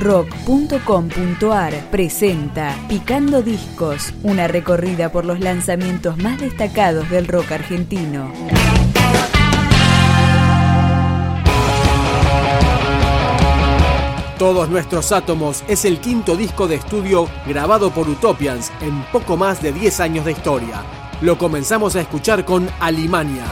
rock.com.ar presenta Picando Discos, una recorrida por los lanzamientos más destacados del rock argentino. Todos nuestros átomos es el quinto disco de estudio grabado por Utopians en poco más de 10 años de historia. Lo comenzamos a escuchar con Alimania.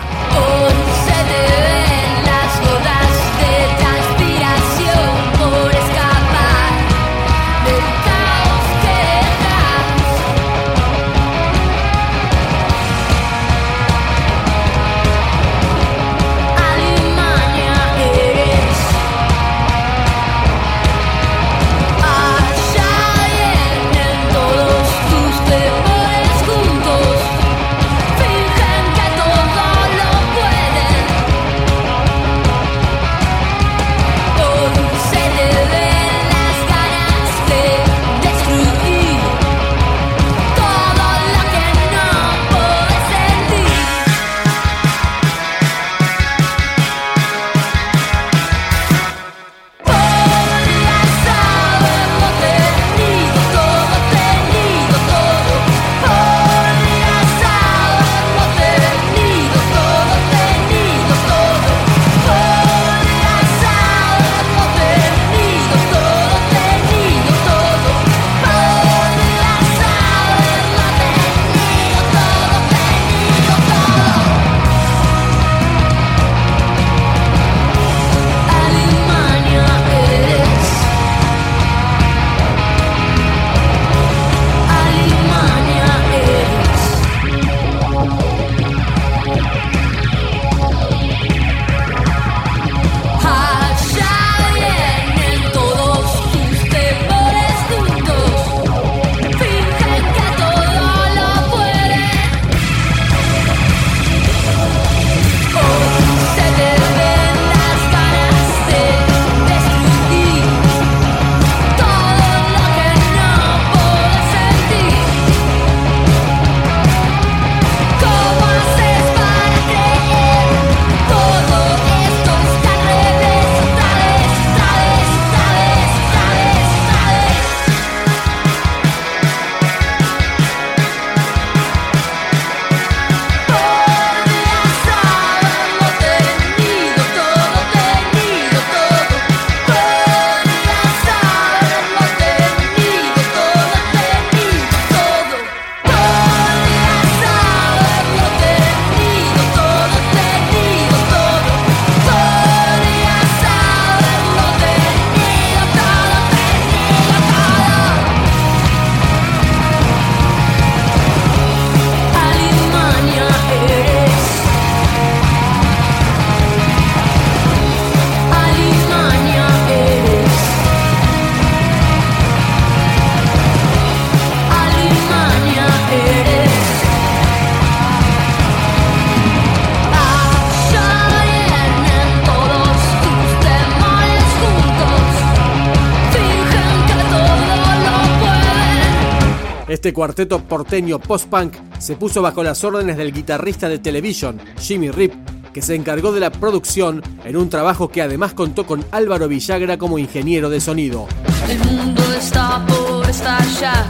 Este cuarteto porteño post-punk se puso bajo las órdenes del guitarrista de Television, Jimmy Rip, que se encargó de la producción en un trabajo que además contó con Álvaro Villagra como ingeniero de sonido. El mundo está por estallar,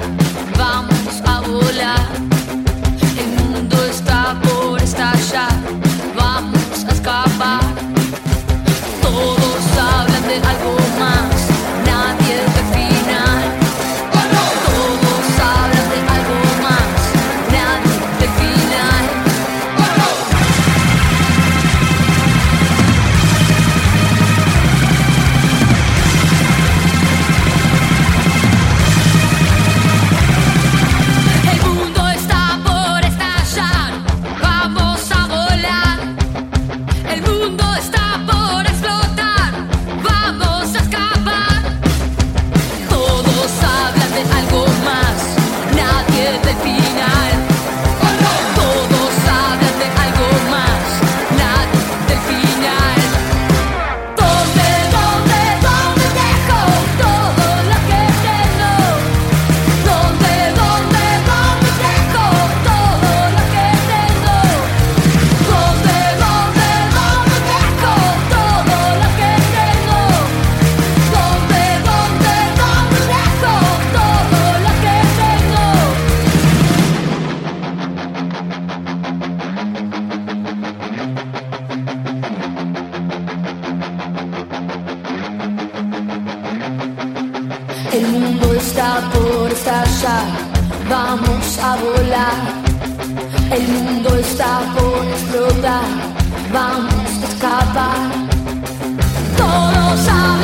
vamos a volar. Vamos a escapar. Todos hablan de vamos a volar. El mundo está por explotar, vamos a escapar. Todos a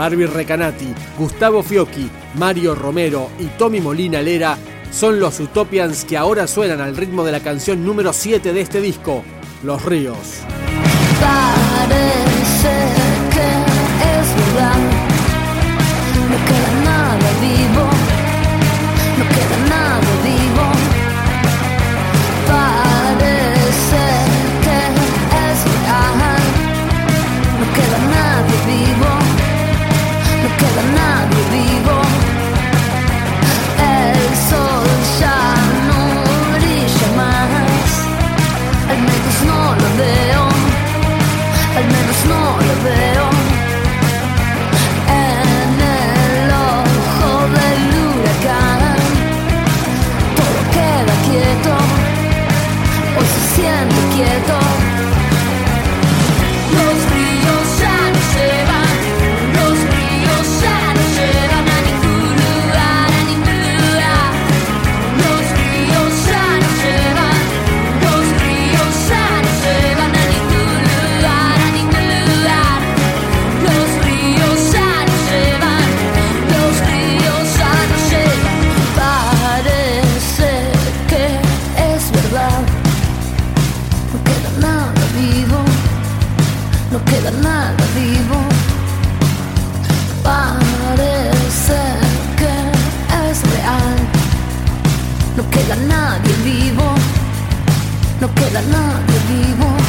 Marvin Recanati, Gustavo Fiocchi, Mario Romero y Tommy Molina Lera son los Utopians que ahora suenan al ritmo de la canción número 7 de este disco, Los Ríos. Parece que es verdad, No queda nada vivo. Parece que es real. No queda nadie vivo. No queda nadie vivo.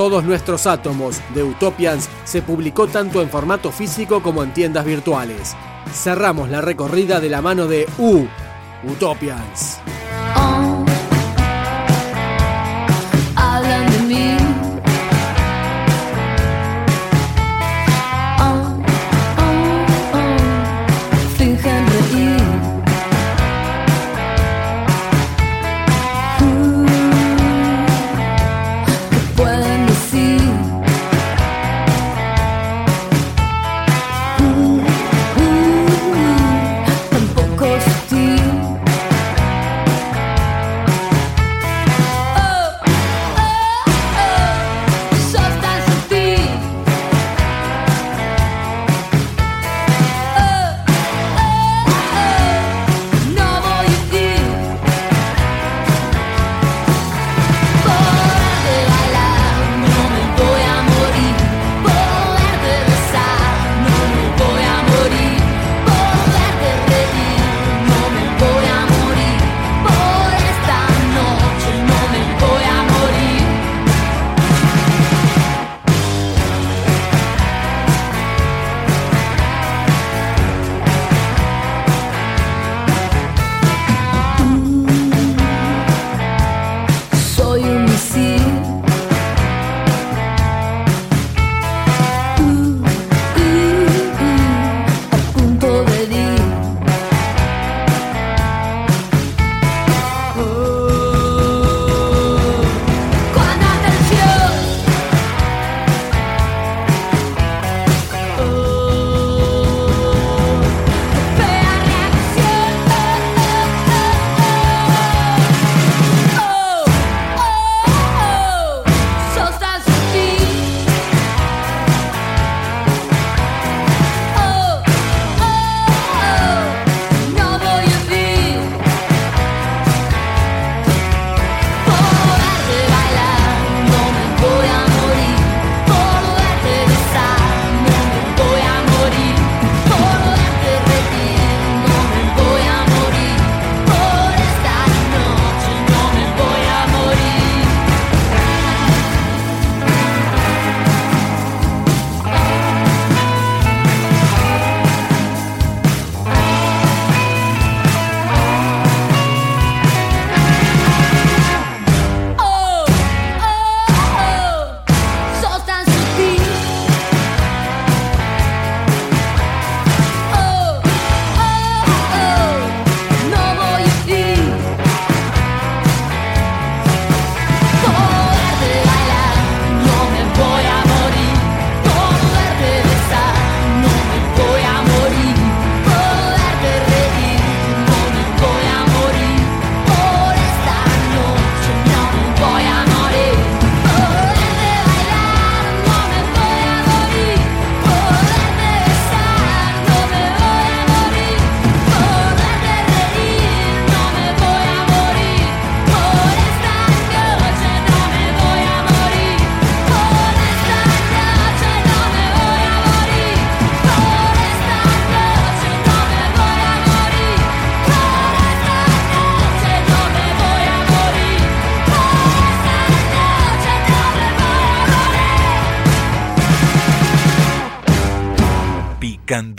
Todos nuestros átomos de Utopians se publicó tanto en formato físico como en tiendas virtuales. Cerramos la recorrida de la mano de U, Utopians.